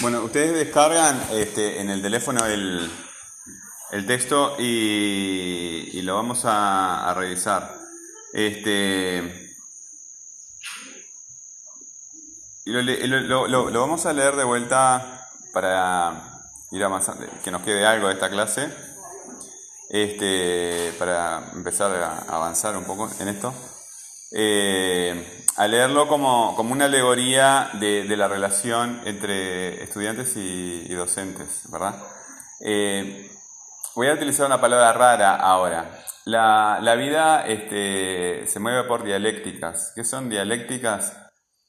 Bueno, ustedes descargan este, en el teléfono el, el texto y, y lo vamos a, revisar. Este, lo- lo- lo vamos a leer de vuelta para ir avanzando, que nos quede algo de esta clase, este, para empezar a avanzar un poco en esto. Eh, a leerlo como, como una alegoría de, de la relación entre estudiantes y, docentes, ¿verdad? Eh, voy a utilizar una palabra rara ahora. La, la vida este, se mueve por dialécticas. ¿Qué son dialécticas?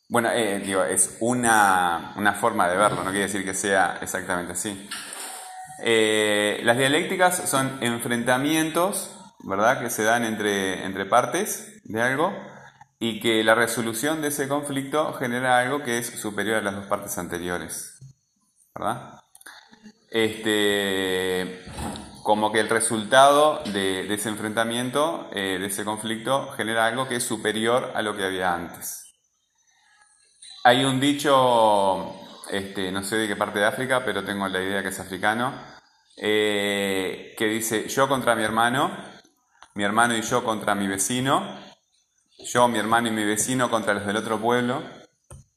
Bueno, eh, digo, es una, una forma de verlo, no quiere decir que sea exactamente así. Eh, las dialécticas son enfrentamientos, ¿verdad?, que se dan entre, entre partes de algo y que la resolución de ese conflicto genera algo que es superior a las dos partes anteriores, ¿verdad? Este, como que el resultado de, ese enfrentamiento, eh, de ese conflicto, genera algo que es superior a lo que había antes. Hay un dicho, este, no sé de qué parte de África, pero tengo la idea que es africano, eh, que dice yo contra mi hermano, mi hermano y yo contra mi vecino, yo, mi hermano y mi vecino contra los del otro pueblo,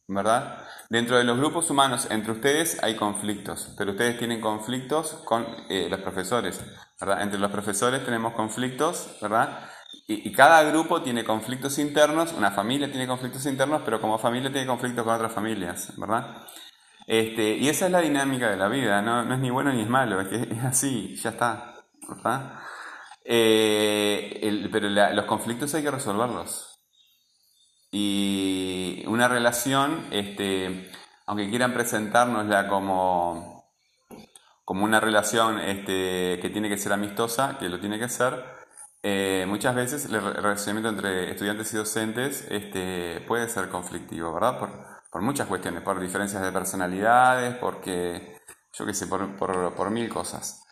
¿verdad? Dentro de los grupos humanos, entre ustedes hay conflictos, pero ustedes tienen conflictos con eh, los profesores, ¿verdad? Entre los profesores tenemos conflictos, ¿verdad? Y, cada grupo tiene conflictos internos, una familia tiene conflictos internos, pero como familia tiene conflictos con otras familias, ¿verdad? Este, y esa es la dinámica de la vida, no, es ni bueno ni es malo, es que es así, ya está, ¿verdad? Eh, pero la- los conflictos hay que resolverlos. Y una relación, este, aunque quieran presentárnosla como, como una relación este, que tiene que ser amistosa, que lo tiene que ser, eh, muchas veces el re- relacionamiento entre estudiantes y docentes este, puede ser conflictivo, ¿verdad? Por, por muchas cuestiones, por diferencias de personalidades, porque, yo qué sé, por, por, por mil cosas.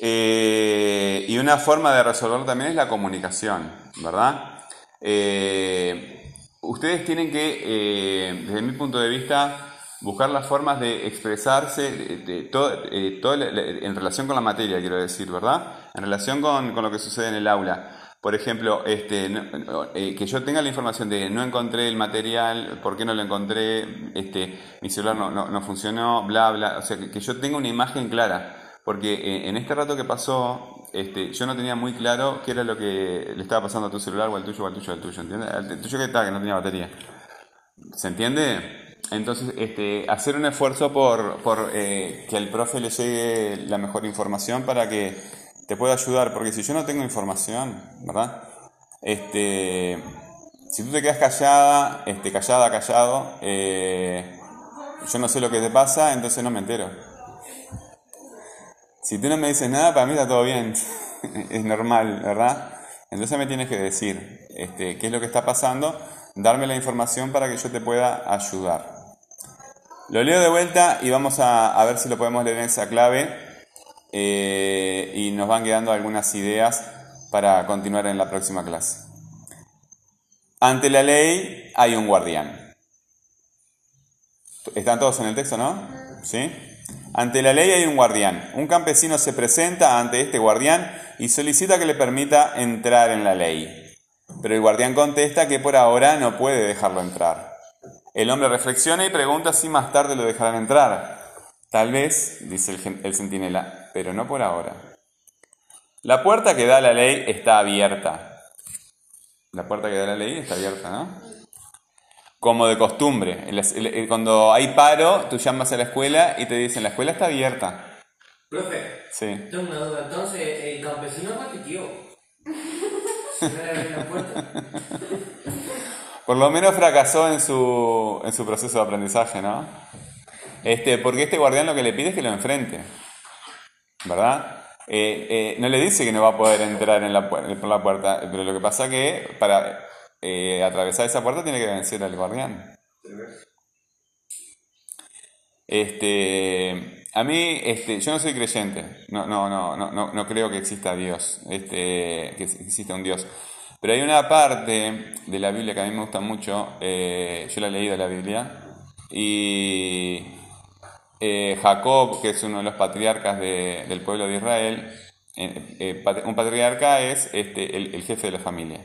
Eh, y una forma de resolverlo también es la comunicación, ¿verdad? Eh, ustedes tienen que, eh, desde mi punto de vista, buscar las formas de expresarse todo- eh, todo la- en relación con la materia, quiero decir, ¿verdad? En relación con, con lo que sucede en el aula. Por ejemplo, este, no- eh, que yo tenga la información de no encontré el material, por qué no lo encontré, este, mi celular no, no, no funcionó, bla, bla. O sea, que, que yo tenga una imagen clara. Porque eh, en este rato que pasó, este, yo no tenía muy claro qué era lo que le estaba pasando a tu celular o al tuyo o al tuyo o al tuyo, ¿entiendes? Al tuyo que estaba, que no tenía batería. ¿Se entiende? Entonces, este, hacer un esfuerzo por, eh, que al profe le llegue la mejor información para que te pueda ayudar, porque si yo no tengo información, ¿verdad? Este, si tú te quedas callada, este, callada, callado, eh, yo no sé lo que te pasa, entonces no me entero. Si tú no me dices nada, para mí está todo bien, es normal, ¿verdad? Entonces me tienes que decir este, qué es lo que está pasando, darme la información para que yo te pueda ayudar. Lo leo de vuelta y vamos a, ver si lo podemos leer en esa clave eh, y nos van quedando algunas ideas para continuar en la próxima clase. Ante la ley hay un guardián. ¿Están todos en el texto, no? ¿Sí? Ante la ley hay un guardián. Un campesino se presenta ante este guardián y solicita que le permita entrar en la ley. Pero el guardián contesta que por ahora no puede dejarlo entrar. El hombre reflexiona y pregunta si más tarde lo dejarán entrar. Tal vez, dice el, el centinela, pero no por ahora. La puerta que da la ley está abierta. La puerta que da la ley está abierta, ¿no? Como de costumbre. Cuando hay paro, tú llamas a la escuela y te dicen, la escuela está abierta. Profe, Sí. tengo una duda. Entonces, el campesino repitió. Por lo menos fracasó en su, en su proceso de aprendizaje, ¿no? Este, porque este guardián lo que le pide es que lo enfrente, ¿verdad? Eh, eh, no le dice que no va a poder entrar en la, puer- por la puerta, pero lo que pasa que para eh, atravesar esa puerta tiene que vencer al guardián. Este, a mí, este, yo no soy creyente, no, no, no, no, no, creo que exista Dios, este, que exista un Dios. Pero hay una parte de la Biblia que a mí me gusta mucho, eh, yo la he leído la Biblia, y eh, Jacob, que es uno de los patriarcas del pueblo de Israel, un patriarca es este, el, jefe de la familia.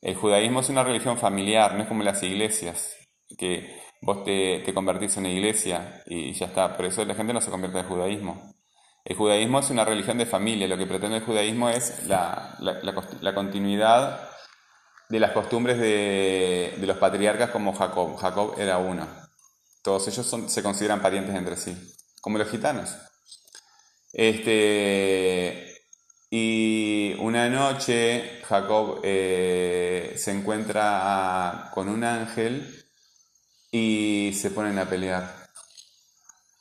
El judaísmo es una religión familiar, no es como las iglesias, que vos te, convertís en una iglesia y ya está. Por eso la gente no se convierte en judaísmo. El judaísmo es una religión de familia. Lo que pretende el judaísmo es la, continuidad de las costumbres de, los patriarcas como Jacob. Jacob era uno. Todos ellos se consideran parientes entre sí, como los gitanos. Este, y una noche Jacob eh, se encuentra con un ángel y se ponen a pelear.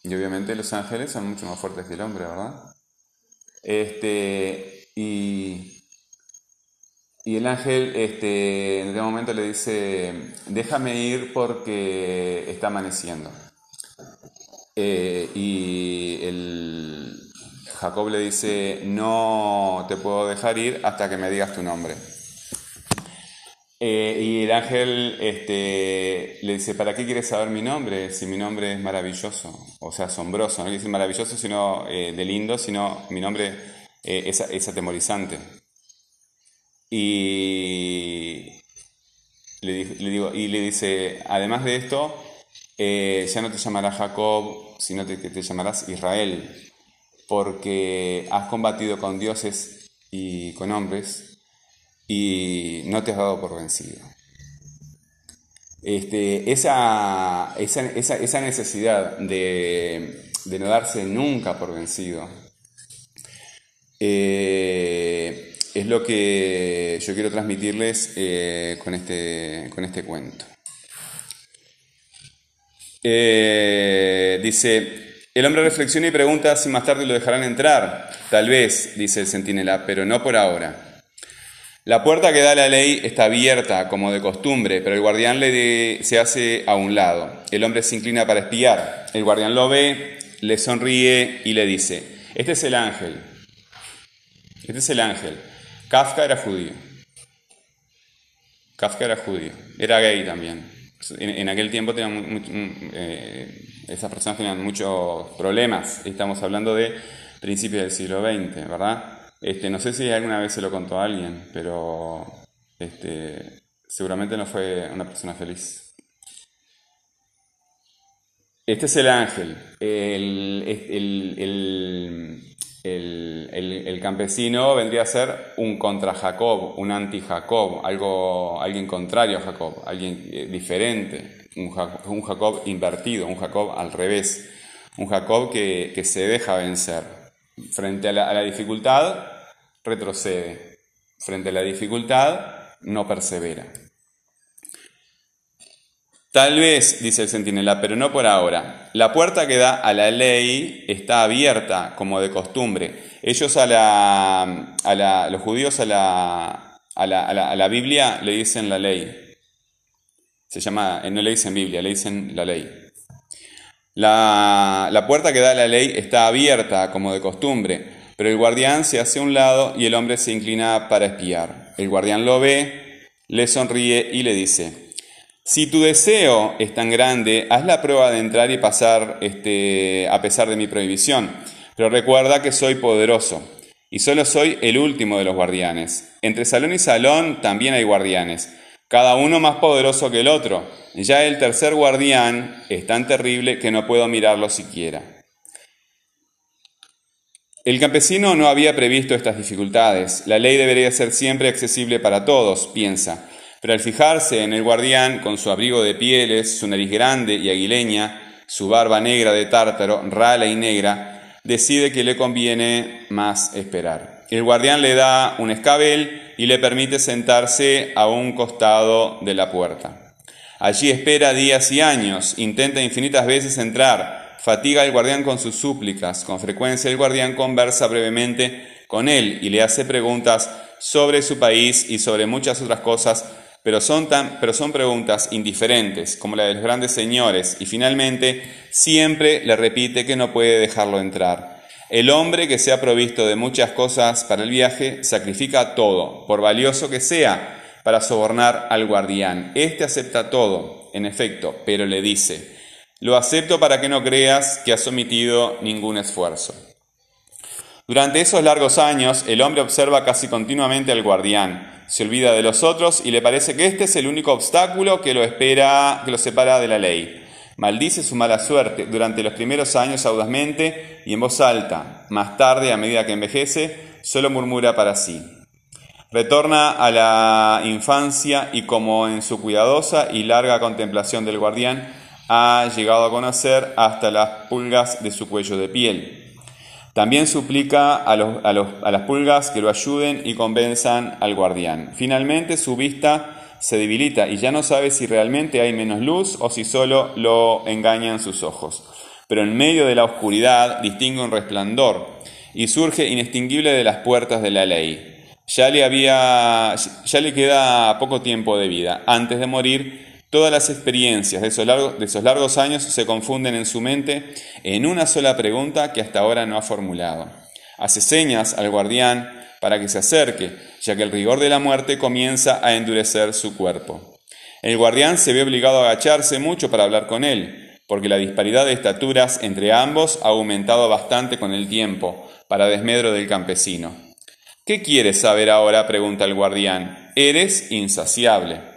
Y obviamente los ángeles son mucho más fuertes que el hombre, ¿verdad? Este, y, y el ángel este, en ese momento le dice, déjame ir porque está amaneciendo. Eh, y el, Jacob le dice, no te puedo dejar ir hasta que me digas tu nombre. Eh, y el ángel este, le dice, ¿para qué quieres saber mi nombre si mi nombre es maravilloso? O sea, asombroso. No quiere decir maravilloso sino eh, de lindo, sino mi nombre eh, es, atemorizante. Y le, digo, y le dice, además de esto, ya no te llamarás Jacob, sino que te llamarás Israel porque has combatido con dioses y con hombres y no te has dado por vencido. Este, esa, necesidad de, no darse nunca por vencido eh, es lo que yo quiero transmitirles eh, con, este, con este cuento. Eh, dice, el hombre reflexiona y pregunta si más tarde lo dejarán entrar. Tal vez, dice el centinela, pero no por ahora. La puerta que da la ley está abierta, como de costumbre, pero el guardián se hace a un lado. El hombre se inclina para espiar. El guardián lo ve, le sonríe y le dice, este es el ángel. Este es el ángel. Kafka era judío. Kafka era judío. Era gay también. En, aquel tiempo tenían, eh, esas personas tenían muchos problemas. Estamos hablando de principios del siglo XX, ¿verdad? Este, no sé si alguna vez se lo contó a alguien, pero este, seguramente no fue una persona feliz. Este es el ángel, el, el, campesino vendría a ser un contra Jacob, un anti Jacob, algo, alguien contrario a Jacob, alguien eh, diferente, un Jacob, invertido, un Jacob al revés, un Jacob que, se deja vencer. Frente a la, dificultad, retrocede. Frente a la dificultad, no persevera. Tal vez, dice el centinela, pero no por ahora. La puerta que da a la ley está abierta, como de costumbre. Ellos a la, a la los judíos a la, a la, a la, Biblia le dicen la ley. Se llama, no le dicen Biblia, le dicen la ley. La, la puerta que da a la ley está abierta, como de costumbre, pero el guardián se hace a un lado y el hombre se inclina para espiar. El guardián lo ve, le sonríe y le dice, si tu deseo es tan grande, haz la prueba de entrar y pasar este, a pesar de mi prohibición. Pero recuerda que soy poderoso y solo soy el último de los guardianes. Entre salón y salón también hay guardianes, cada uno más poderoso que el otro. Ya el tercer guardián es tan terrible que no puedo mirarlo siquiera. El campesino no había previsto estas dificultades. La ley debería ser siempre accesible para todos, piensa. Pero al fijarse en el guardián, con su abrigo de pieles, su nariz grande y aguileña, su barba negra de tártaro, rala y negra, decide que le conviene más esperar. El guardián le da un escabel y le permite sentarse a un costado de la puerta. Allí espera días y años, intenta infinitas veces entrar, fatiga al guardián con sus súplicas, con frecuencia el guardián conversa brevemente con él y le hace preguntas sobre su país y sobre muchas otras cosas pero son, tan, pero son preguntas indiferentes, como la de los grandes señores, y finalmente siempre le repite que no puede dejarlo entrar. El hombre que se ha provisto de muchas cosas para el viaje sacrifica todo, por valioso que sea, para sobornar al guardián. Este acepta todo, en efecto, pero le dice, Lo acepto para que no creas que has omitido ningún esfuerzo. Durante esos largos años, el hombre observa casi continuamente al guardián, se olvida de los otros y le parece que este es el único obstáculo que lo espera, que lo separa de la ley. Maldice su mala suerte durante los primeros años audazmente y en voz alta. Más tarde, a medida que envejece, solo murmura para sí. Retorna a la infancia y como en su cuidadosa y larga contemplación del guardián, ha llegado a conocer hasta las pulgas de su cuello de piel. También suplica a, a, a las pulgas que lo ayuden y convenzan al guardián. Finalmente su vista se debilita y ya no sabe si realmente hay menos luz o si solo lo engañan sus ojos. Pero en medio de la oscuridad distingue un resplandor y surge inextinguible de las puertas de la ley. Ya le, había, ya le queda poco tiempo de vida. Antes de morir, todas las experiencias de esos, largos, de esos largos años se confunden en su mente en una sola pregunta que hasta ahora no ha formulado. Hace señas al guardián para que se acerque, ya que el rigor de la muerte comienza a endurecer su cuerpo. El guardián se ve obligado a agacharse mucho para hablar con él, porque la disparidad de estaturas entre ambos ha aumentado bastante con el tiempo, para desmedro del campesino. ¿Qué quieres saber ahora? pregunta el guardián. Eres insaciable.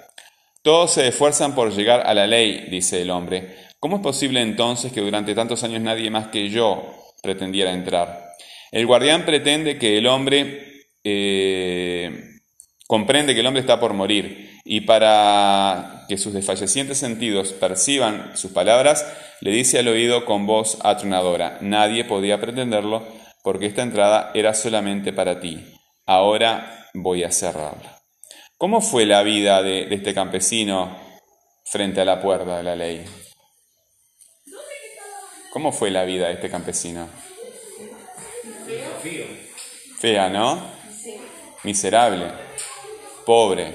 Todos se esfuerzan por llegar a la ley, dice el hombre. ¿Cómo es posible entonces que durante tantos años nadie más que yo pretendiera entrar? El guardián pretende que el hombre eh, comprende que el hombre está por morir y para que sus desfallecientes sentidos perciban sus palabras, le dice al oído con voz atronadora, nadie podía pretenderlo porque esta entrada era solamente para ti. Ahora voy a cerrarla. ¿Cómo fue la vida de, de este campesino frente a la puerta de la ley? ¿Cómo fue la vida de este campesino? Fea, ¿no? miserable, pobre.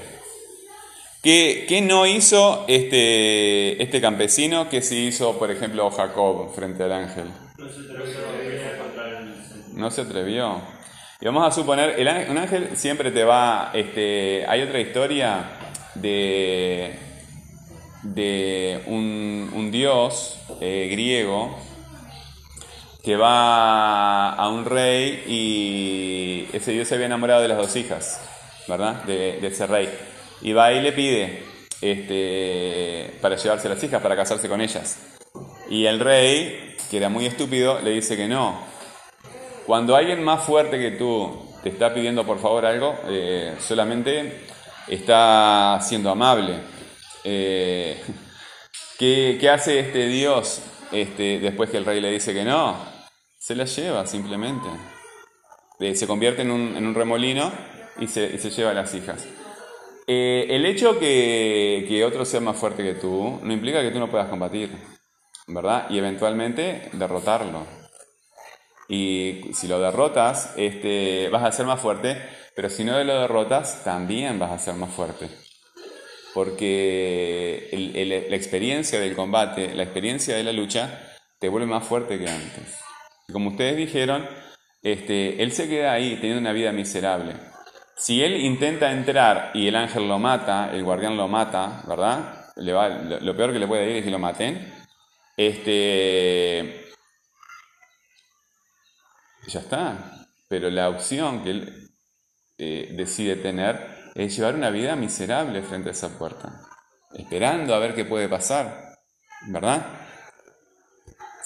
¿Qué, ¿Qué, no hizo este, este campesino que sí hizo, por ejemplo, Jacob frente al ángel? No se atrevió. Y vamos a suponer, el, un ángel siempre te va, este, hay otra historia de, de un, un dios eh, griego que va a un rey y ese dios se había enamorado de las dos hijas, ¿verdad? De, ese rey. Y va y le pide este, para llevarse las hijas, para casarse con ellas. Y el rey, que era muy estúpido, le dice que no. Cuando alguien más fuerte que tú te está pidiendo por favor algo, eh, solamente está siendo amable. Eh, ¿qué, ¿qué, hace este Dios este, después que el rey le dice que no? Se la lleva simplemente. Se convierte en un, en un remolino y se, lleva a las hijas. Eh, el hecho que, que otro sea más fuerte que tú no implica que tú no puedas combatir, ¿verdad? Y eventualmente derrotarlo. Y si lo derrotas, este, vas a ser más fuerte, pero si no lo derrotas, también vas a ser más fuerte. Porque la experiencia del combate, la experiencia de la lucha, te vuelve más fuerte que antes. Como ustedes dijeron, este, él se queda ahí teniendo una vida miserable. Si él intenta entrar y el ángel lo mata, el guardián lo mata, ¿verdad? Le va, lo, peor que le puede ir es que lo maten. Este, ya está. Pero la opción que él eh, decide tener es llevar una vida miserable frente a esa puerta, esperando a ver qué puede pasar, ¿verdad?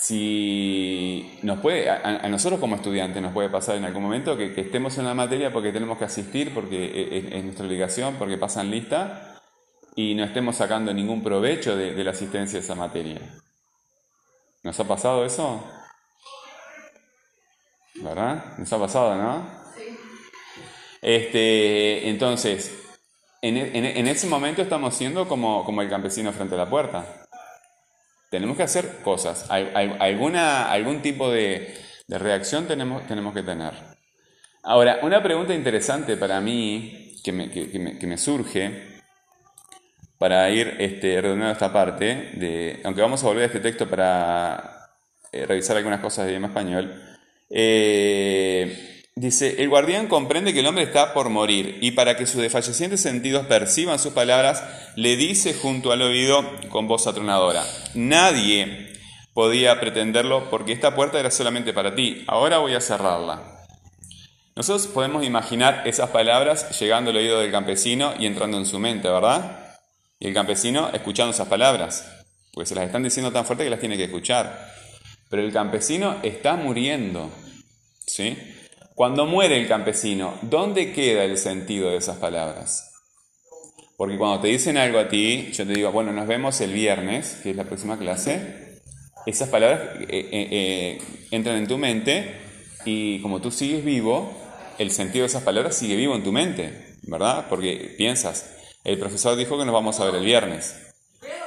si nos puede, a, nosotros como estudiantes nos puede pasar en algún momento que, estemos en la materia porque tenemos que asistir, porque e, e, es, nuestra obligación, porque pasan lista, y no estemos sacando ningún provecho de, la asistencia a esa materia. ¿Nos ha pasado eso? ¿Verdad? Nos ha pasado, ¿no? Sí. Este, entonces, en, en, ese momento estamos siendo como, como el campesino frente a la puerta. Tenemos que hacer cosas. alguna, algún tipo de, reacción tenemos, tenemos que tener. Ahora, una pregunta interesante para mí que me, surge para ir este, redondeando esta parte, de, aunque vamos a volver a este texto para eh, revisar algunas cosas de idioma español, eh, Dice, el guardián comprende que el hombre está por morir y para que sus desfallecientes sentidos perciban sus palabras, le dice junto al oído con voz atronadora, nadie podía pretenderlo porque esta puerta era solamente para ti. Ahora voy a cerrarla. Nosotros podemos imaginar esas palabras llegando al oído del campesino y entrando en su mente, ¿verdad? Y el campesino escuchando esas palabras, porque se las están diciendo tan fuerte que las tiene que escuchar. Pero el campesino está muriendo, ¿sí? Cuando muere el campesino, ¿dónde queda el sentido de esas palabras? Porque cuando te dicen algo a ti, yo te digo, bueno, nos vemos el viernes, que es la próxima clase, esas palabras eh, eh, eh, entran en tu mente y como tú sigues vivo, el sentido de esas palabras sigue vivo en tu mente, ¿verdad? Porque piensas, el profesor dijo que nos vamos a ver el viernes.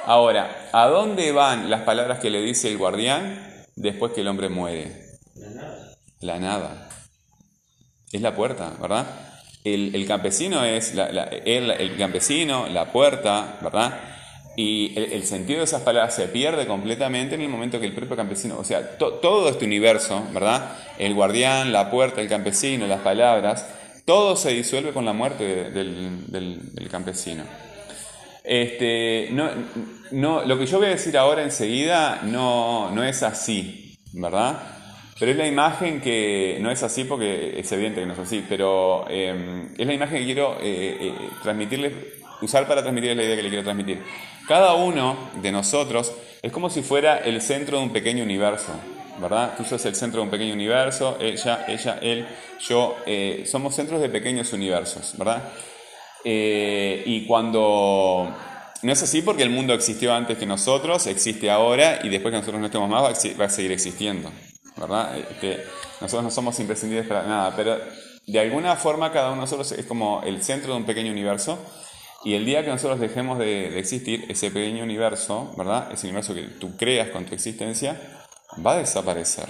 Ahora, ¿a dónde van las palabras que le dice el guardián después que el hombre muere? La nada. La nada es la puerta, ¿verdad? El, campesino es la, el, campesino, la puerta, ¿verdad? Y el, sentido de esas palabras se pierde completamente en el momento que el propio campesino, o sea, todo este universo, ¿verdad? El guardián, la puerta, el campesino, las palabras, todo se disuelve con la muerte del, del, campesino. Este, no, no, lo que yo voy a decir ahora enseguida no, no es así, ¿verdad? Pero es la imagen que no es así porque es evidente que no es así, pero em, es la imagen que quiero eh, eh, transmitirles, usar para transmitirles la idea que le quiero transmitir. Cada uno de nosotros es como si fuera el centro de un pequeño universo, ¿verdad? Tú sos el centro de un pequeño universo, ella, ella, él, yo, eh, somos centros de pequeños universos, ¿verdad? Y cuando no es así porque el mundo existió antes que nosotros, existe ahora y después que nosotros no estemos más va a seguir existiendo. ¿verdad? Este, nosotros no somos imprescindibles para nada, pero de alguna forma cada uno de nosotros es como el centro de un pequeño universo y el día que nosotros dejemos de, existir, ese pequeño universo, ¿verdad? Ese universo que tú creas con tu existencia, va a desaparecer.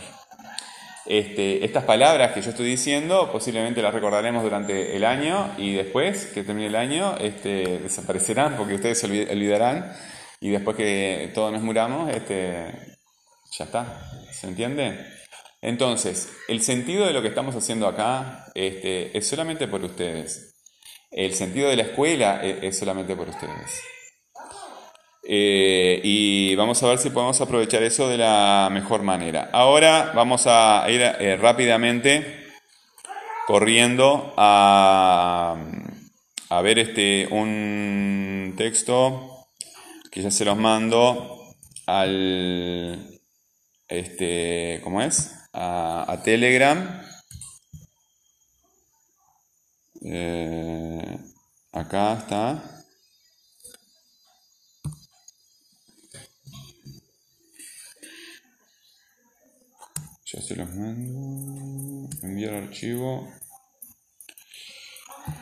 Este, estas palabras que yo estoy diciendo posiblemente las recordaremos durante el año y después que termine el año este, desaparecerán porque ustedes se olvidarán y después que todos nos muramos, este, ya está. ¿Se entiende? Entonces, el sentido de lo que estamos haciendo acá este, es solamente por ustedes. El sentido de la escuela e, es, solamente por ustedes. Eh, y vamos a ver si podemos aprovechar eso de la mejor manera. Ahora vamos a ir eh, rápidamente corriendo a, a ver este, un texto que ya se los mando al, este, ¿cómo es? A, Telegram. Eh, acá está. Ya se los mando. Enviar archivo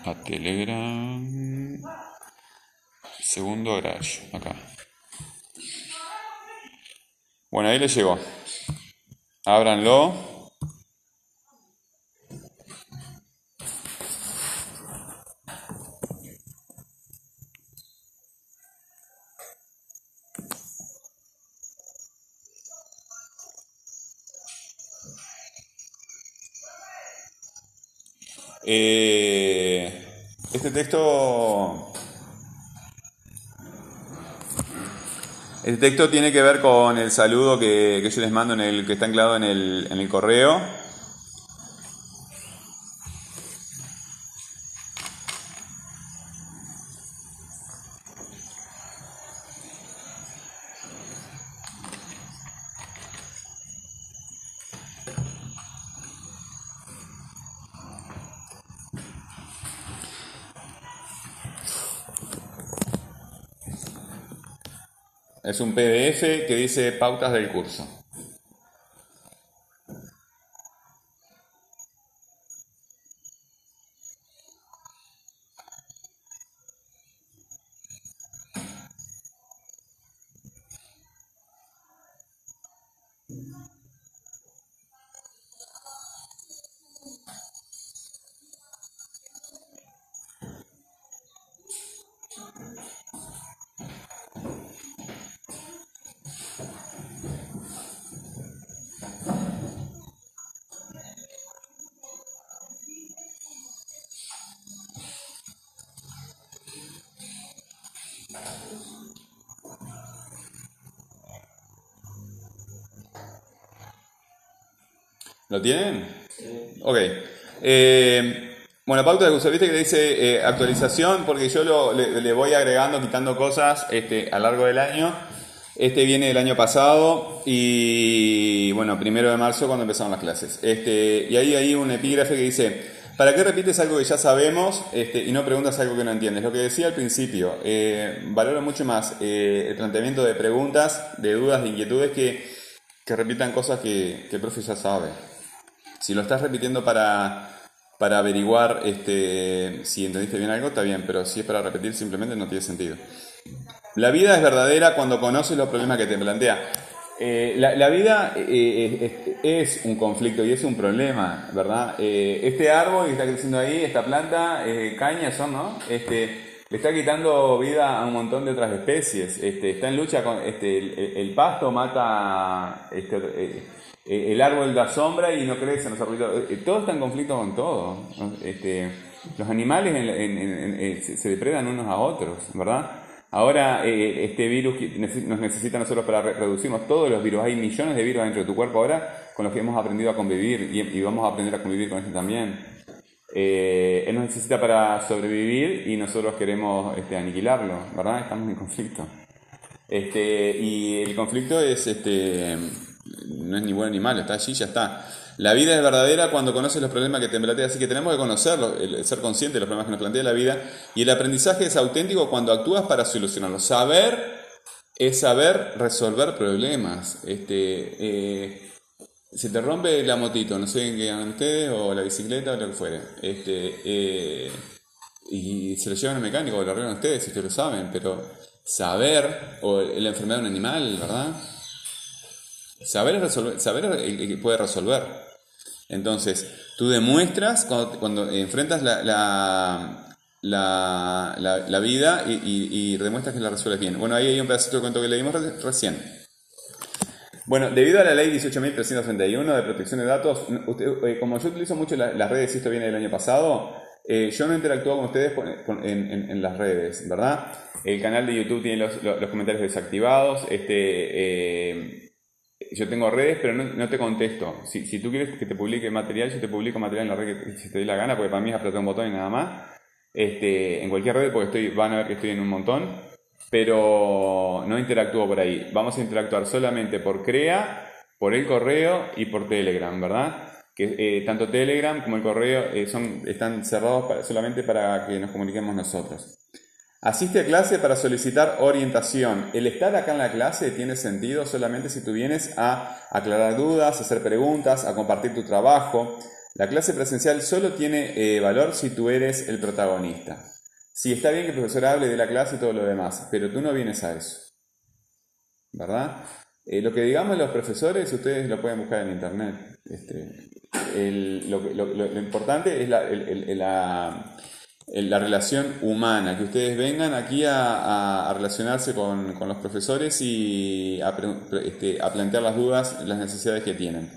a Telegram. Segundo garage, acá. Bueno, ahí le llegó. Ábranlo. Eh, este texto El texto tiene que ver con el saludo que, yo les mando en el que está anclado en el, en el correo. Es un PDF que dice pautas del curso. ¿Lo tienen? Ok. Eh, bueno, pauta de uso, que dice eh, actualización, porque yo lo, le, le voy agregando, quitando cosas este, a lo largo del año. Este viene del año pasado y, bueno, primero de marzo cuando empezaron las clases. Este, y ahí hay un epígrafe que dice, ¿para qué repites algo que ya sabemos este, y no preguntas algo que no entiendes? Lo que decía al principio, eh, valoro mucho más eh, el planteamiento de preguntas, de dudas, de inquietudes que, que repitan cosas que, que el profe ya sabe. Si lo estás repitiendo para, para averiguar este, si entendiste bien algo, está bien, pero si es para repetir simplemente no tiene sentido. La vida es verdadera cuando conoces los problemas que te plantea. Eh, la, vida eh, es, es, un conflicto y es un problema, ¿verdad? Eh, este árbol que está creciendo ahí, esta planta, caña son, ¿no? Este, le está quitando vida a un montón de otras especies. Este, está en lucha con este, el, el pasto mata este, el árbol da sombra y no crece, no se Todo está en conflicto con todo. Este, los animales en, se depredan unos a otros, ¿verdad? Ahora eh, este virus nos necesita nosotros para reducirnos todos los virus. Hay millones de virus dentro de tu cuerpo ahora con los que hemos aprendido a convivir y, vamos a aprender a convivir con este también. Eh, él nos necesita para sobrevivir y nosotros queremos este, aniquilarlo, ¿verdad? Estamos en conflicto. Este, y el conflicto es, este, no es ni bueno ni malo, está allí, ya está. La vida es verdadera cuando conoces los problemas que te plantea, así que tenemos que conocerlo, el, ser consciente de los problemas que nos plantea la vida. Y el aprendizaje es auténtico cuando actúas para solucionarlos. Saber es saber resolver problemas. Este, eh, se te rompe la motito, no sé qué hagan ustedes, o la bicicleta, o lo que fuere. Este, eh, y se lo llevan al mecánico, o lo arreglan ustedes, si ustedes lo saben, pero saber, o la enfermedad de un animal, ¿verdad? Saber, resolver, saber el que puede resolver. Entonces, tú demuestras cuando, enfrentas la, la, la, vida y, demuestras que la resuelves bien. Bueno, ahí hay un pedacito de cuento que leímos recién. Bueno, debido a la ley 18.331 de protección de datos, eh, como yo utilizo mucho las redes, y esto viene del año pasado, eh, yo no interactúo con ustedes en, las redes, ¿verdad? El canal de YouTube tiene los, los comentarios desactivados. Este, eh, yo tengo redes, pero no, te contesto. Si, si, tú quieres que te publique material, yo te publico material en la red que si te dé la gana, porque para mí es apretar un botón y nada más. Este, en cualquier red, porque estoy, van a ver que estoy en un montón, pero no interactúo por ahí. Vamos a interactuar solamente por Crea, por el correo y por Telegram, ¿verdad? Que eh, tanto Telegram como el correo eh, son, están cerrados solamente para que nos comuniquemos nosotros. Asiste a clase para solicitar orientación. El estar acá en la clase tiene sentido solamente si tú vienes a aclarar dudas, a hacer preguntas, a compartir tu trabajo. La clase presencial solo tiene eh, valor si tú eres el protagonista. Sí, está bien que el profesor hable de la clase y todo lo demás, pero tú no vienes a eso. ¿Verdad? Eh, lo que digamos los profesores, ustedes lo pueden buscar en internet. Este, lo, importante es la la relación humana, que ustedes vengan aquí a, relacionarse con, los profesores y este, a, plantear las dudas, las necesidades que tienen.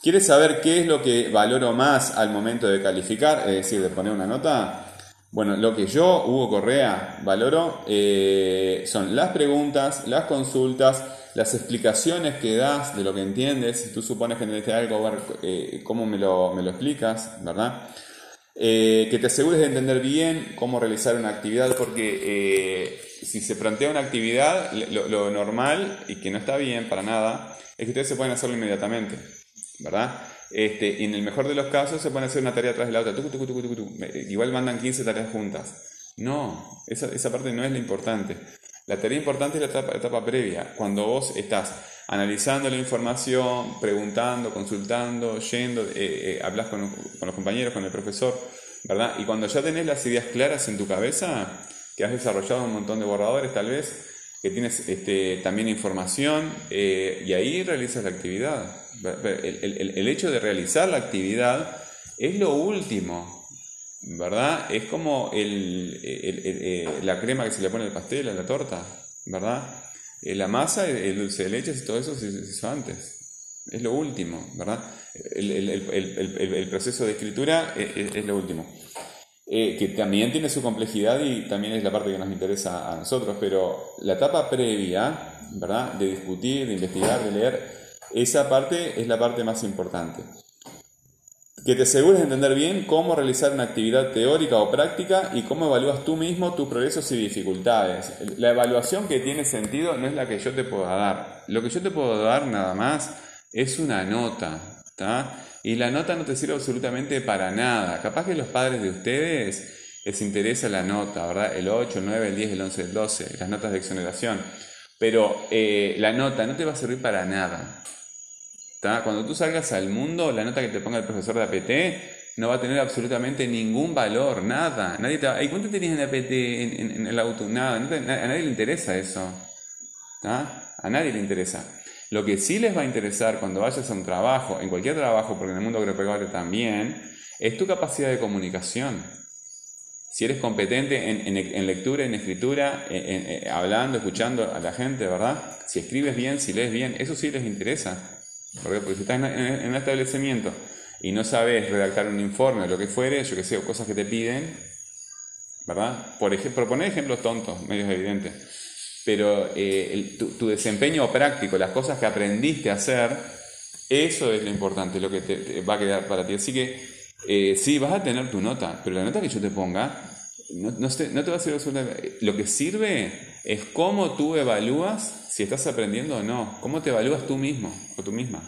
¿Quieres saber qué es lo que valoro más al momento de calificar, es decir, de poner una nota? Bueno, lo que yo, Hugo Correa, valoro eh, son las preguntas, las consultas, las explicaciones que das de lo que entiendes. Si tú supones que entendiste algo, ver eh, cómo me lo, me lo explicas, ¿verdad? Eh, que te asegures de entender bien cómo realizar una actividad, porque eh, si se plantea una actividad, lo, normal, y que no está bien para nada, es que ustedes se pueden hacerlo inmediatamente, ¿verdad? Este, y en el mejor de los casos se pueden hacer una tarea tras la otra, igual mandan 15 tareas juntas. No, esa, esa parte no es lo importante. La tarea importante es la etapa, previa, cuando vos estás analizando la información, preguntando, consultando, yendo, eh, eh, hablas con, los compañeros, con el profesor, ¿verdad? Y cuando ya tenés las ideas claras en tu cabeza, que has desarrollado un montón de borradores tal vez, que tienes este, también información, eh, y ahí realizas la actividad. el hecho de realizar la actividad es lo último, ¿verdad? Es como el, eh, la crema que se le pone al pastel, a la torta, ¿verdad? Eh, la masa, el dulce de leche y todo eso se hizo antes. Es lo último, ¿verdad? El, proceso de escritura es, lo último. Eh, que también tiene su complejidad y también es la parte que nos interesa a nosotros, pero la etapa previa, ¿verdad? De discutir, de investigar, de leer, esa parte es la parte más importante. Que te asegures de entender bien cómo realizar una actividad teórica o práctica y cómo evalúas tú mismo tus progresos y dificultades. La evaluación que tiene sentido no es la que yo te puedo dar. Lo que yo te puedo dar nada más es una nota. Y la nota no te sirve absolutamente para nada. Capaz que los padres de ustedes les interesa la nota, ¿verdad? El 8, el 9, el 10, el 11, el 12, las notas de exoneración. Pero eh, la nota no te va a servir para nada. Cuando tú salgas al mundo, la nota que te ponga el profesor de APT no va a tener absolutamente ningún valor, nada. Nadie te va... ¿Cuánto tenías en APT en, el auto? Nada, a nadie le interesa eso. A nadie le interesa. Lo que sí les va a interesar cuando vayas a un trabajo, en cualquier trabajo, porque en el mundo agropecuario también, es tu capacidad de comunicación. Si eres competente en, lectura, en escritura, hablando, escuchando a la gente, ¿verdad? Si escribes bien, si lees bien, eso sí les interesa. Porque, si estás en, un establecimiento y no sabes redactar un informe o lo que fuere, yo que sé, o cosas que te piden, ¿verdad? Por ejemplo, poner ejemplos tontos, medios evidentes, pero eh, tu, desempeño práctico, las cosas que aprendiste a hacer, eso es lo importante, lo que te, va a quedar para ti. Así que eh, sí, vas a tener tu nota, pero la nota que yo te ponga no, no, te, no te va a servir Lo que sirve es cómo tú evalúas si estás aprendiendo o no, cómo te evalúas tú mismo o tú misma.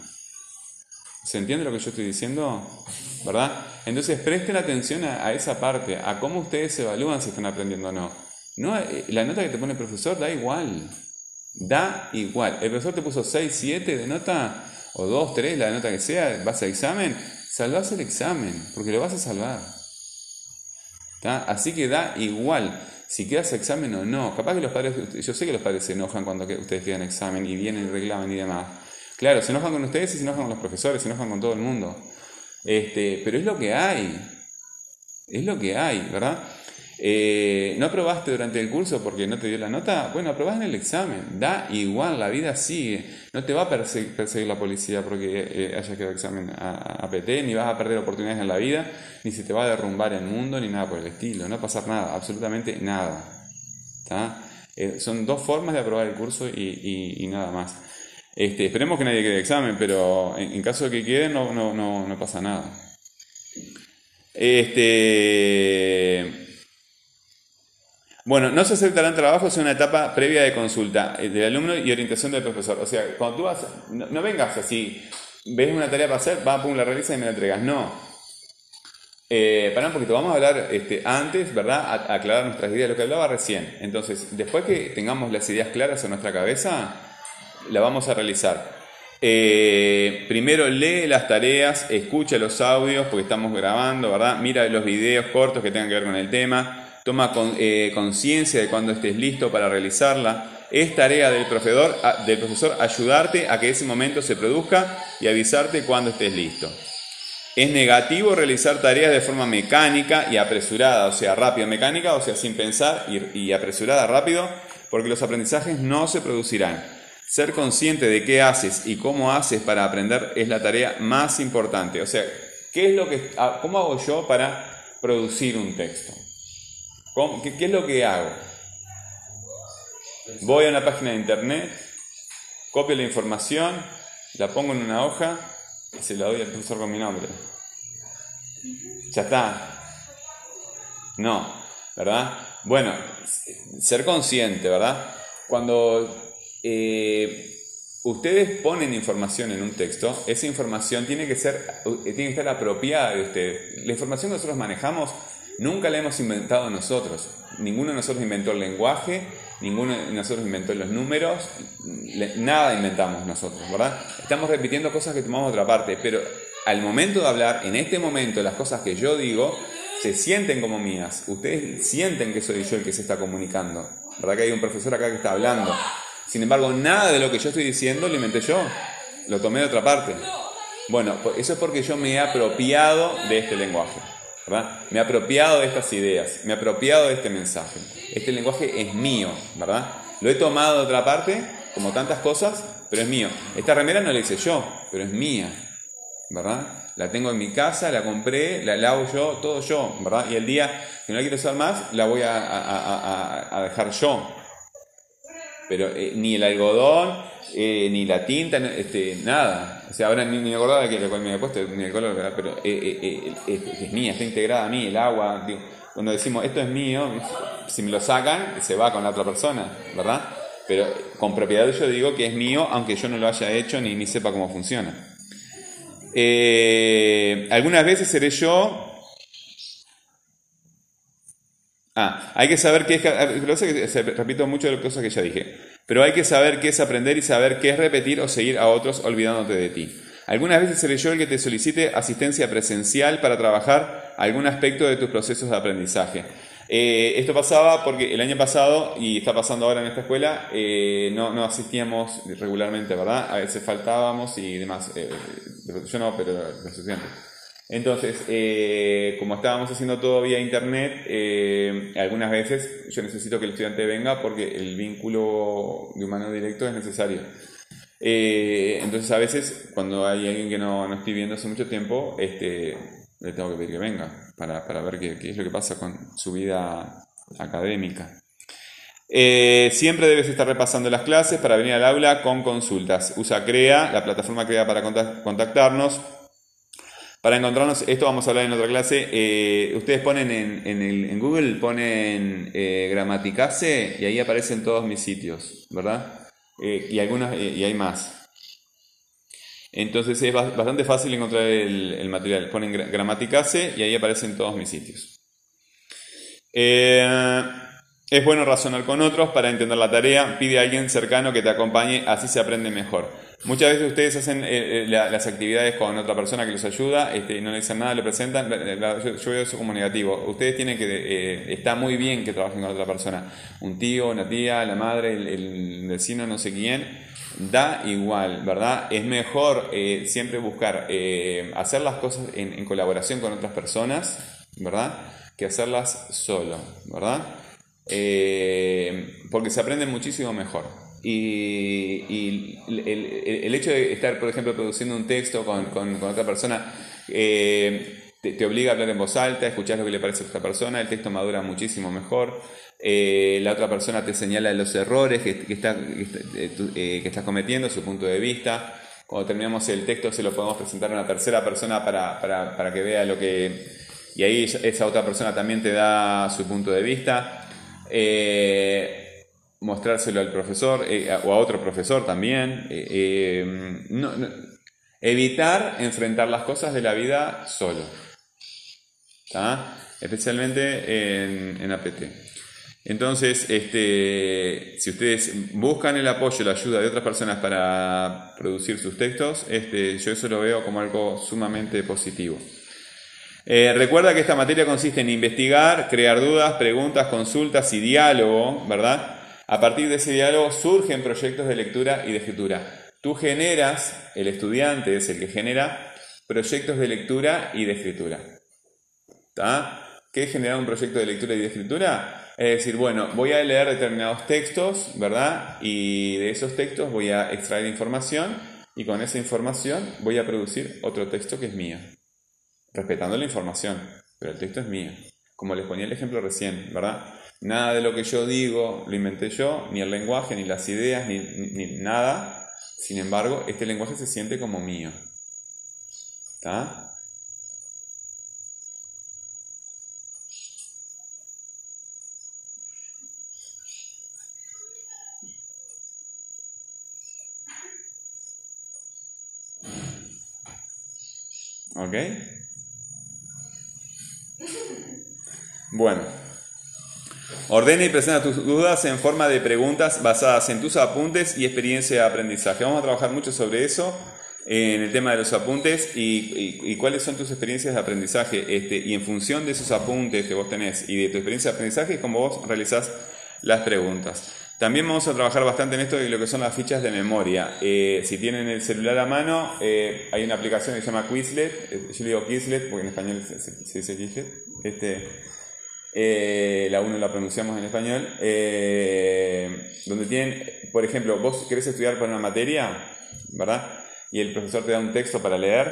¿Se entiende lo que yo estoy diciendo? ¿Verdad? Entonces presten atención a, esa parte, a cómo ustedes evalúan si están aprendiendo o no. no. Eh, la nota que te pone el profesor da igual. Da igual. El profesor te puso 6, 7 de nota, o 2, 3, la nota que sea, vas a examen, salvás el examen, porque lo vas a salvar. Así que da igual si quedas examen o no. Capaz que los padres, yo sé que los padres se enojan cuando ustedes quedan examen y vienen y reclaman y demás. Claro, se enojan con ustedes y se enojan con los profesores, se enojan con todo el mundo. Este, pero es lo que hay. Es lo que hay, ¿verdad? Eh, ¿No aprobaste durante el curso porque no te dio la nota? Bueno, aprobás en el examen. Da igual, la vida sigue. No te va a perseguir, la policía porque eh, hayas quedado examen a, PT, ni vas a perder oportunidades en la vida, ni se te va a derrumbar el mundo, ni nada por el estilo. No va a pasar nada, absolutamente nada. Eh, son dos formas de aprobar el curso y, nada más. Este, esperemos que nadie quede examen, pero en, caso de que quede no, no, no, no pasa nada. Este. Bueno, no se aceptarán trabajos en una etapa previa de consulta eh, del alumno y orientación del profesor. O sea, cuando tú vas, no, vengas así, ves una tarea para hacer, va, pum, la realizas y me la entregas. No. Eh, para un poquito, vamos a hablar este, antes, ¿verdad? aclarar nuestras ideas, lo que hablaba recién. Entonces, después que tengamos las ideas claras en nuestra cabeza, la vamos a realizar. Eh, primero lee las tareas, escucha los audios, porque estamos grabando, ¿verdad? Mira los videos cortos que tengan que ver con el tema Toma eh, conciencia de cuando estés listo para realizarla. Es tarea del profesor, del profesor ayudarte a que ese momento se produzca y avisarte cuando estés listo. Es negativo realizar tareas de forma mecánica y apresurada, o sea, rápida mecánica, o sea, sin pensar y, y apresurada rápido, porque los aprendizajes no se producirán. Ser consciente de qué haces y cómo haces para aprender es la tarea más importante. O sea, ¿qué es lo que, ¿cómo hago yo para producir un texto? Qué, es lo que hago? Voy a una página de internet, copio la información, la pongo en una hoja y se la doy al profesor con mi nombre. Ya está. No, ¿verdad? Bueno, ser consciente, ¿verdad? Cuando eh, ustedes ponen información en un texto, esa información tiene que ser, tiene que estar apropiada de ustedes. La información que nosotros manejamos Nunca la hemos inventado nosotros. Ninguno de nosotros inventó el lenguaje, ninguno de nosotros inventó los números, nada inventamos nosotros, ¿verdad? Estamos repitiendo cosas que tomamos de otra parte, pero al momento de hablar, en este momento, las cosas que yo digo se sienten como mías. Ustedes sienten que soy yo el que se está comunicando. ¿Verdad que hay un profesor acá que está hablando? Sin embargo, nada de lo que yo estoy diciendo lo inventé yo. Lo tomé de otra parte. Bueno, pues eso es porque yo me he apropiado de este lenguaje. Me he apropiado de estas ideas, me he apropiado de este mensaje. Este lenguaje es mío, ¿verdad? Lo he tomado de otra parte, como tantas cosas, pero es mío. Esta remera no la hice yo, pero es mía, ¿verdad? La tengo en mi casa, la compré, la, hago yo, todo yo, ¿verdad? Y el día que no la quiero usar más, la voy a, dejar yo. Pero eh, ni el algodón, eh, ni la tinta, este, nada. O sea, ahora ni, ni me acordaba que lo cual me había puesto ni el color, ¿verdad? pero eh, eh, eh, es, es mía, está integrada a mí, el agua. Digo, cuando decimos esto es mío, si me lo sacan, se va con la otra persona, ¿verdad? Pero con propiedad yo digo que es mío, aunque yo no lo haya hecho ni, ni sepa cómo funciona. Eh, algunas veces seré yo. Ah, hay que saber qué es. Repito mucho de las cosas que ya dije. Pero hay que saber qué es aprender y saber qué es repetir o seguir a otros olvidándote de ti. Algunas veces seré yo el que te solicite asistencia presencial para trabajar algún aspecto de tus procesos de aprendizaje. Eh, esto pasaba porque el año pasado, y está pasando ahora en esta escuela, eh, no, no, asistíamos regularmente, ¿verdad? A veces faltábamos y demás. Eh, yo no, pero los estudiantes. Entonces, como estábamos haciendo todo vía internet, algunas veces yo necesito que el estudiante venga porque el vínculo de humano directo es necesario. entonces, a veces, cuando hay alguien que no, no estoy viendo hace mucho tiempo, este, le tengo que pedir que venga para, para ver qué, qué, es lo que pasa con su vida académica. Eh, siempre debes estar repasando las clases para venir al aula con consultas. Usa CREA, la plataforma CREA para contactarnos. Para encontrarnos, esto vamos a hablar en otra clase. Eh, ustedes ponen en, el, en, Google, ponen eh, Gramaticase y ahí aparecen todos mis sitios, ¿verdad? Eh, y, algunas, eh, y hay más. Entonces es bastante fácil encontrar el, material. Ponen Gramaticase y ahí aparecen todos mis sitios. Es bueno razonar con otros para entender la tarea. Pide a alguien cercano que te acompañe, así se aprende mejor. Muchas veces ustedes hacen eh, eh, las actividades con otra persona que los ayuda este, y no le dicen nada, lo presentan. Yo, veo eso como negativo. Ustedes tienen que. está muy bien que trabajen con otra persona. Un tío, una tía, la madre, el vecino, no sé quién da igual, ¿verdad? Es mejor eh, siempre buscar eh, hacer las cosas en, colaboración con otras personas, ¿verdad? Que hacerlas solo, ¿verdad? Eh, porque se aprende muchísimo mejor. Y, el, hecho de estar, por ejemplo, produciendo un texto con, otra persona, te, obliga a hablar en voz alta, escuchar lo que le parece a otra persona, el texto madura muchísimo mejor. Eh, la otra persona te señala los errores que, eh, eh, estás cometiendo, su punto de vista. Cuando terminamos el texto se lo podemos presentar a una tercera persona para que vea lo que... Y ahí esa otra persona también te da su punto de vista. Mostrárselo al profesor o a otro profesor también. evitar enfrentar las cosas de la vida solo. Especialmente en, APT. Entonces, este, si ustedes buscan el apoyo, la ayuda de otras personas para producir sus textos, este, yo eso lo veo como algo sumamente positivo. Eh, recuerda que esta materia consiste en investigar, crear dudas, preguntas, consultas y diálogo, ¿verdad? A partir de ese diálogo surgen proyectos de lectura y de escritura. Tú generas, el estudiante es el que genera proyectos de lectura y de escritura. ¿Qué es generar un proyecto de lectura y de escritura? Es decir, bueno, voy a leer determinados textos, ¿verdad? Y de esos textos voy a extraer información y con esa información voy a producir otro texto que es mío, respetando la información, pero el texto es mío. Como les ponía el ejemplo recién, ¿verdad? Nada de lo que yo digo lo inventé yo, ni el lenguaje, ni las ideas, ni, ni, nada. Sin embargo, este lenguaje se siente como mío. ¿Está? ¿Ok? Bueno. Ordena y presenta tus dudas en forma de preguntas basadas en tus apuntes y experiencia de aprendizaje. Vamos a trabajar mucho sobre eso en el tema de los apuntes y, cuáles son tus experiencias de aprendizaje. Este, y en función de esos apuntes que vos tenés y de tu experiencia de aprendizaje, es como vos realizás las preguntas. También vamos a trabajar bastante en esto de lo que son las fichas de memoria. Eh, si tienen el celular a mano, eh, hay una aplicación que se llama Quizlet. Eh, yo digo Quizlet porque en español se, dice Quizlet. Este, la 1 la pronunciamos en español. donde tienen, por ejemplo, vos querés estudiar para una materia, ¿verdad? Y el profesor te da un texto para leer.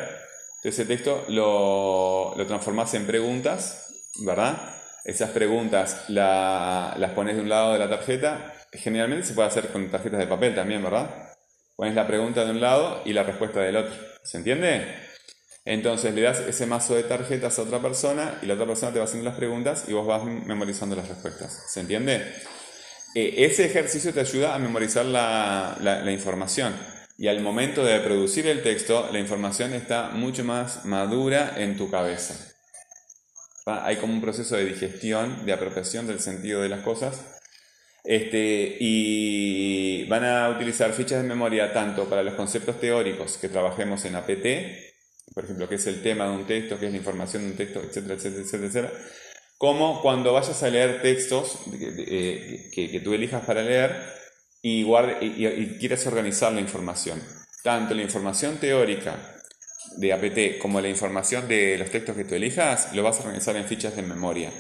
Entonces ese texto lo, lo transformás en preguntas, ¿verdad? Esas preguntas las pones de un lado de la tarjeta Generalmente se puede hacer con tarjetas de papel también, ¿verdad? Pones la pregunta de un lado y la respuesta del otro. ¿Se entiende? Entonces le das ese mazo de tarjetas a otra persona y la otra persona te va haciendo las preguntas y vos vas memorizando las respuestas. ¿Se entiende? Eh, ese ejercicio te ayuda a memorizar la, la información y al momento de producir el texto la información está mucho más madura en tu cabeza. Hay como un proceso de digestión, de apropiación del sentido de las cosas. Este, y van a utilizar fichas de memoria tanto para los conceptos teóricos que trabajemos en APT, por ejemplo, que es el tema de un texto, que es la información de un texto, etcétera, etcétera, etcétera, como cuando vayas a leer textos eh, que, tú elijas para leer y, y, quieres organizar la información. Tanto la información teórica de APT como la información de los textos que tú elijas, lo vas a organizar en fichas de memoria.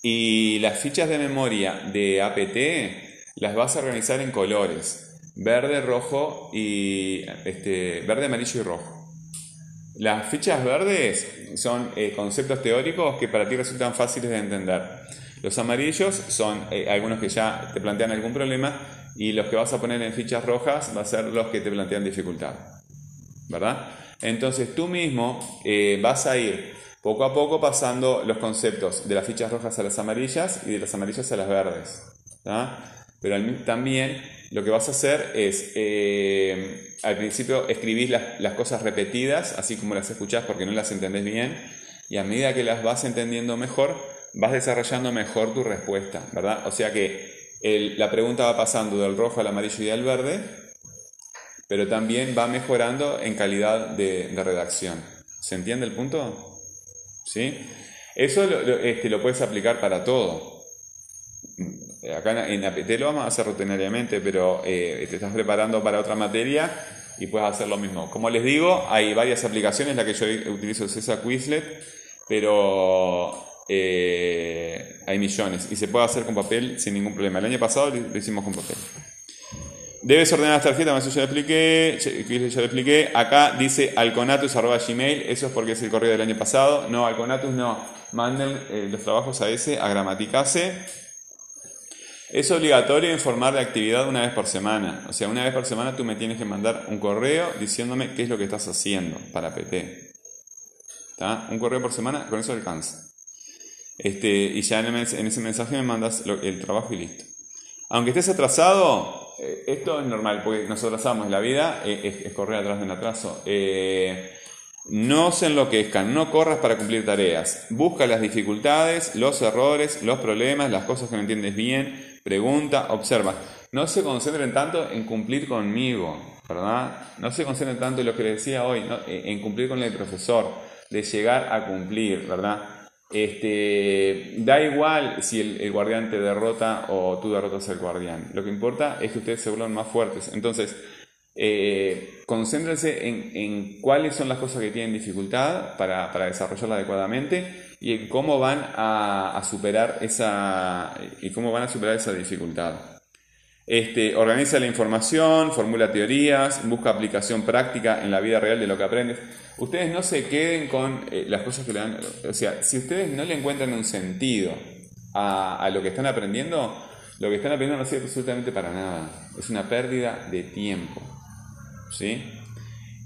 Y las fichas de memoria de APT las vas a organizar en colores, verde, rojo y este, verde, amarillo y rojo. Las fichas verdes son eh, conceptos teóricos que para ti resultan fáciles de entender. Los amarillos son eh, algunos que ya te plantean algún problema y los que vas a poner en fichas rojas va a ser los que te plantean dificultad. ¿Verdad? Entonces tú mismo eh, vas a ir poco a poco pasando los conceptos de las fichas rojas a las amarillas y de las amarillas a las verdes. Pero también lo que vas a hacer es, eh, al principio escribís las, cosas repetidas, así como las escuchás porque no las entendés bien, y a medida que las vas entendiendo mejor, vas desarrollando mejor tu respuesta, ¿verdad? O sea que la pregunta va pasando del rojo al amarillo y al verde, pero también va mejorando en calidad de, redacción. ¿Se entiende el punto? ¿Sí? Eso lo, este, lo puedes aplicar para todo. Acá en APT lo vamos a hacer rutinariamente, pero eh, te estás preparando para otra materia y puedes hacer lo mismo. Como les digo, hay varias aplicaciones, la que yo utilizo es esa Quizlet, pero eh, hay millones y se puede hacer con papel sin ningún problema. El año pasado lo hicimos con papel. Debes ordenar las tarjetas, eso ya lo expliqué, ya lo. Acá dice alconatus.gmail, eso es porque es el correo del año pasado. No, alconatus no. Manden eh, los trabajos a ese, a gramaticase. Es obligatorio informar de actividad una vez por semana. O sea, una vez por semana tú me tienes que mandar un correo diciéndome qué es lo que estás haciendo para PT. Un correo por semana, con eso alcanza. Este, y ya en, ese mensaje me mandas el trabajo y listo. Aunque estés atrasado, eh, esto es normal, porque nosotros atrasamos la vida, eh, es, correr atrás de un atraso. Eh, no se enloquezcan, no corras para cumplir tareas. Busca las dificultades, los errores, los problemas, las cosas que no entiendes bien, pregunta, observa. No se concentren tanto en cumplir conmigo, ¿verdad? No se concentren tanto en lo que les decía hoy, en cumplir con el profesor, de llegar a cumplir, ¿verdad? Este, da igual si el, guardián te derrota o tú derrotas al guardián. Lo que importa es que ustedes se vuelvan más fuertes. Entonces, eh, concéntrense en, cuáles son las cosas que tienen dificultad para, para desarrollarla adecuadamente y en cómo van a, superar esa y cómo van a superar esa dificultad. Este, organiza la información, formula teorías, busca aplicación práctica en la vida real de lo que aprendes. Ustedes no se queden con eh, las cosas que le dan. O sea, si ustedes no le encuentran un sentido a, lo que están aprendiendo, lo que están aprendiendo no sirve absolutamente para nada. Es una pérdida de tiempo. ¿Sí?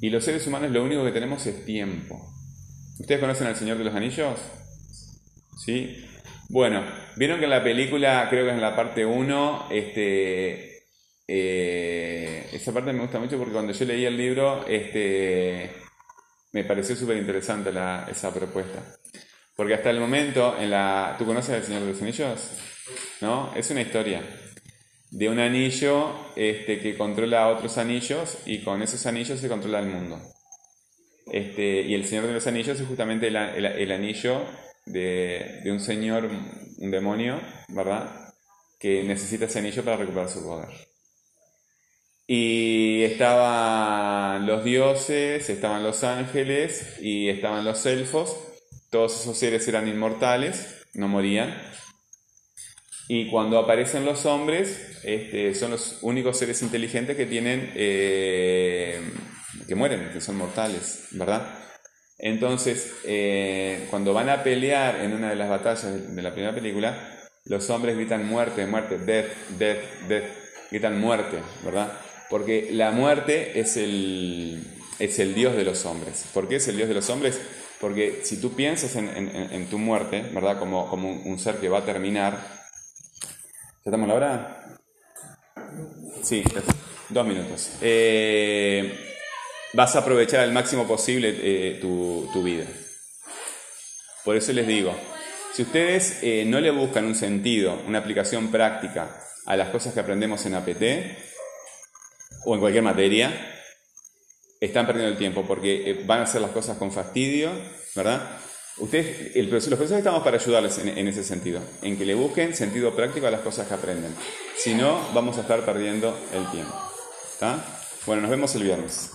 Y los seres humanos lo único que tenemos es tiempo. ¿Ustedes conocen al Señor de los Anillos? ¿Sí? Bueno, vieron que en la película, creo que en la parte 1, este, eh, esa parte me gusta mucho porque cuando yo leí el libro, este, me pareció súper interesante esa propuesta. Porque hasta el momento, en la, ¿tú conoces al Señor de los Anillos? ¿No? Es una historia de un anillo este, que controla otros anillos y con esos anillos se controla el mundo. Este, y el Señor de los Anillos es justamente el anillo de, un señor, un demonio, ¿verdad? Que necesita ese anillo para recuperar su poder. Y estaban los dioses, estaban los ángeles y estaban los elfos. Todos esos seres eran inmortales, no morían. Y cuando aparecen los hombres, este, son los únicos seres inteligentes que tienen, eh, que mueren, que son mortales, ¿verdad? Entonces, eh, cuando van a pelear en una de las batallas de la primera película, los hombres gritan muerte, muerte, death, death, death, gritan muerte, ¿verdad? Porque la muerte es el, es el Dios de los hombres. ¿Por qué es el Dios de los hombres? Porque si tú piensas en, tu muerte, ¿verdad? Como, como un, ser que va a terminar. ¿Ya estamos la hora? Sí, dos minutos. Eh, vas a aprovechar al máximo posible eh, tu, tu, vida. Por eso les digo, si ustedes eh, no le buscan un sentido, una aplicación práctica a las cosas que aprendemos en APT o en cualquier materia, están perdiendo el tiempo porque eh, van a hacer las cosas con fastidio, ¿verdad? Ustedes, los profesores estamos para ayudarles en, ese sentido, en que le busquen sentido práctico a las cosas que aprenden. Si no, vamos a estar perdiendo el tiempo. ¿Está? Bueno, nos vemos el viernes.